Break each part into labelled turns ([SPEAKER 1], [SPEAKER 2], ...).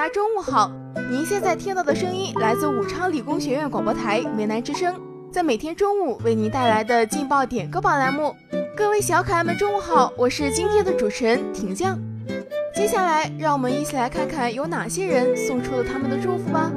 [SPEAKER 1] 大家中午好，您现在听到的声音来自武昌理工学院广播台梅南之声，在每天中午为您带来的劲爆点歌榜栏目。各位小可爱们，中午好，我是今天的主持人婷酱。接下来，让我们一起来看看有哪些人送出了他们的祝福吧。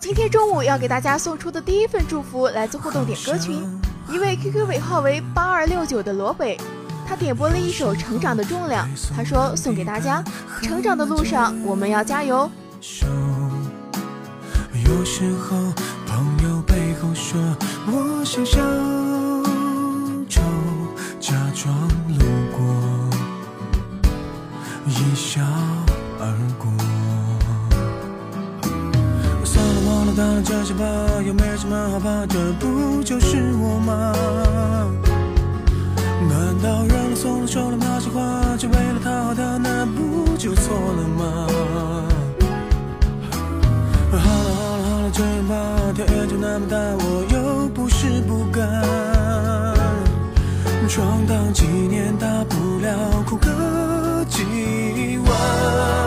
[SPEAKER 1] 今天中午要给大家送出的第一份祝福来自互动点歌群，一位 QQ 尾号为八二六九的罗北，他点播了一首《成长的重量》，他说送给大家，成长的路上我们要加油。有时候朋友背后说我像小这些吧，又没什么好怕，这不就是我吗？难道认了怂了说了那些话，就为了讨好他，那不就错了吗？好了好了好了，这样吧，天也就那么大，我又不是不敢，闯荡几年，大不了哭个几晚。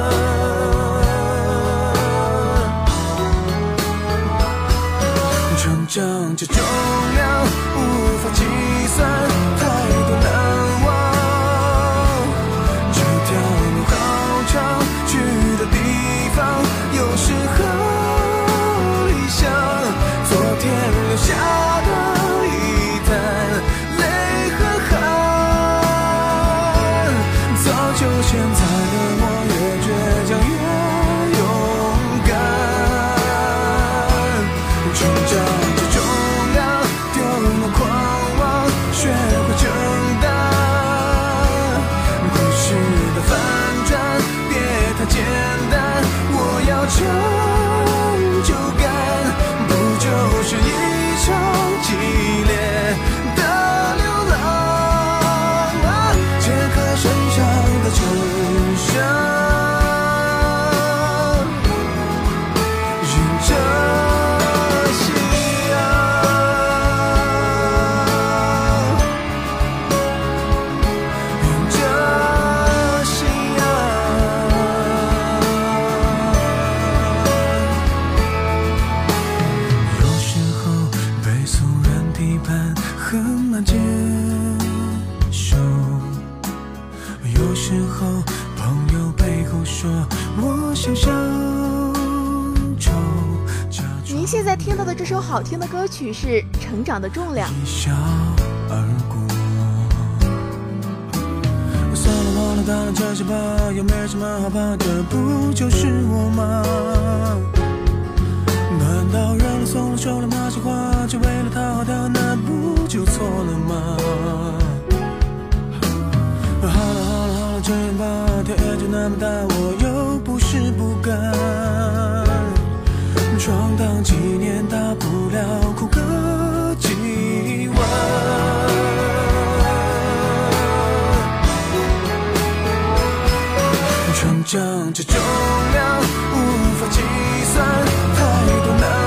[SPEAKER 1] 好听的歌曲是《成长的重量》。算了，忘了，当了这些吧，又没什么好怕的，不就是我吗？难道认了怂了说了那些话，重量无法计算，太多难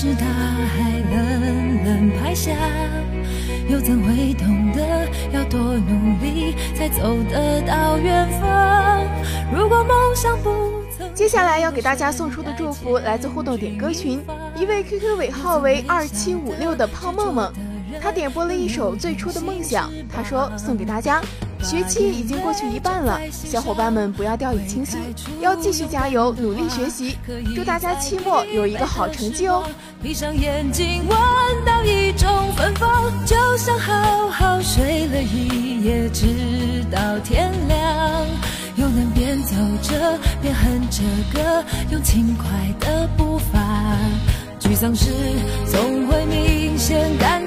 [SPEAKER 1] 是
[SPEAKER 2] 大海冷冷拍下，又怎会懂得要多努力才走得到远方？如果梦想不曾，
[SPEAKER 3] 接下来要给大家送出的祝福来自互动点歌群，一位 QQ 尾号为二七五六的胖梦梦，他点播了一首《最初的梦想》，他说送给大家。学期已经过去一半了，小伙伴们不要掉以轻心，要继续加油，努力学习。祝大家期末有一个好成绩哦！
[SPEAKER 2] 闭上眼睛，闻到一种芬芳，就像好好睡了一夜，直到天亮。又能边走着边哼着歌，用轻快的步伐。沮丧时总会明显感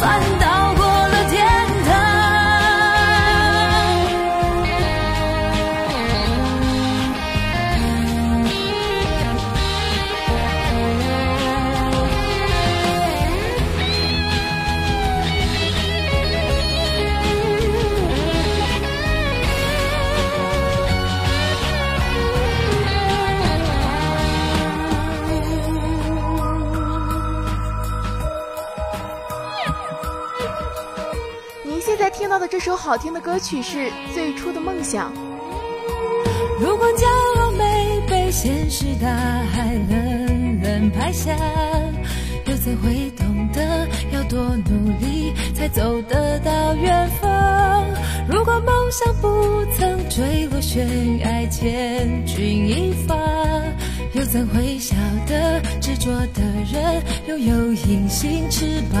[SPEAKER 2] sun. 现
[SPEAKER 3] 在听到的这首好听的歌曲是《最初的梦想》。
[SPEAKER 2] 如果骄傲没被现实大海冷冷拍下，又怎会懂得要多努力才走得到远方？如果梦想不曾坠落悬崖，千钧一发，又怎会晓得执着的人拥有隐形翅膀？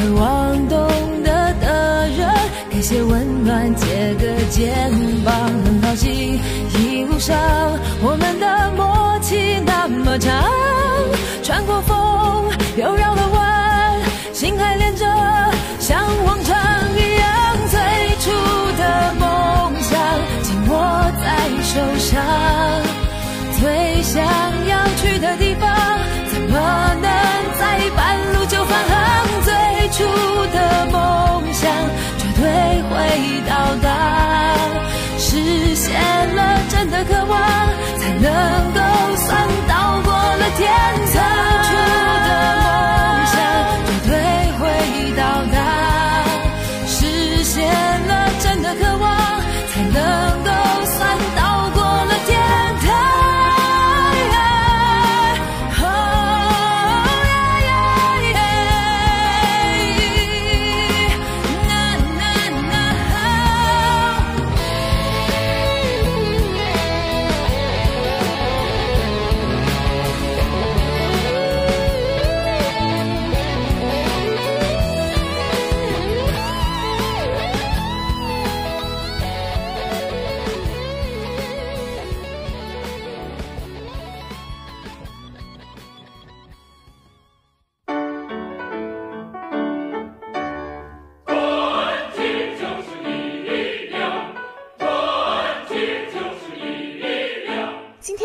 [SPEAKER 2] 渴望懂得的人，给些温暖，借个肩膀，很高兴一路上我们的默契那么长，穿过风又绕渴望，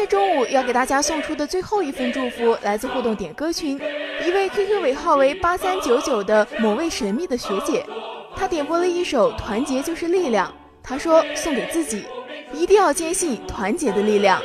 [SPEAKER 3] 中午要给大家送出的最后一份祝福，来自互动点歌群，一位 QQ 尾号为八三九九的某位神秘的学姐，她点播了一首《团结就是力量》，她说送给自己，一定要坚信团结的力量。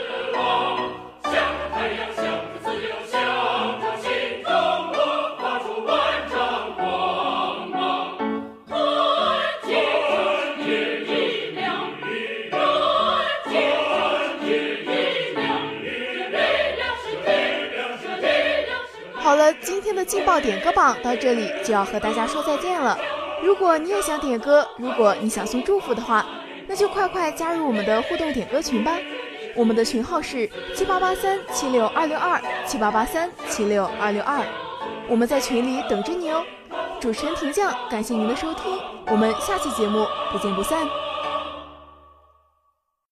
[SPEAKER 3] 今天的劲爆点歌榜到这里就要和大家说再见了。如果你也想点歌，如果你想送祝福的话，那就快快加入我们的互动点歌群吧。我们的群号是七八八三七六二六二七八八三七六二六二，我们在群里等着你哦。主持人婷酱，感谢您的收听，我们下期节目不见不散。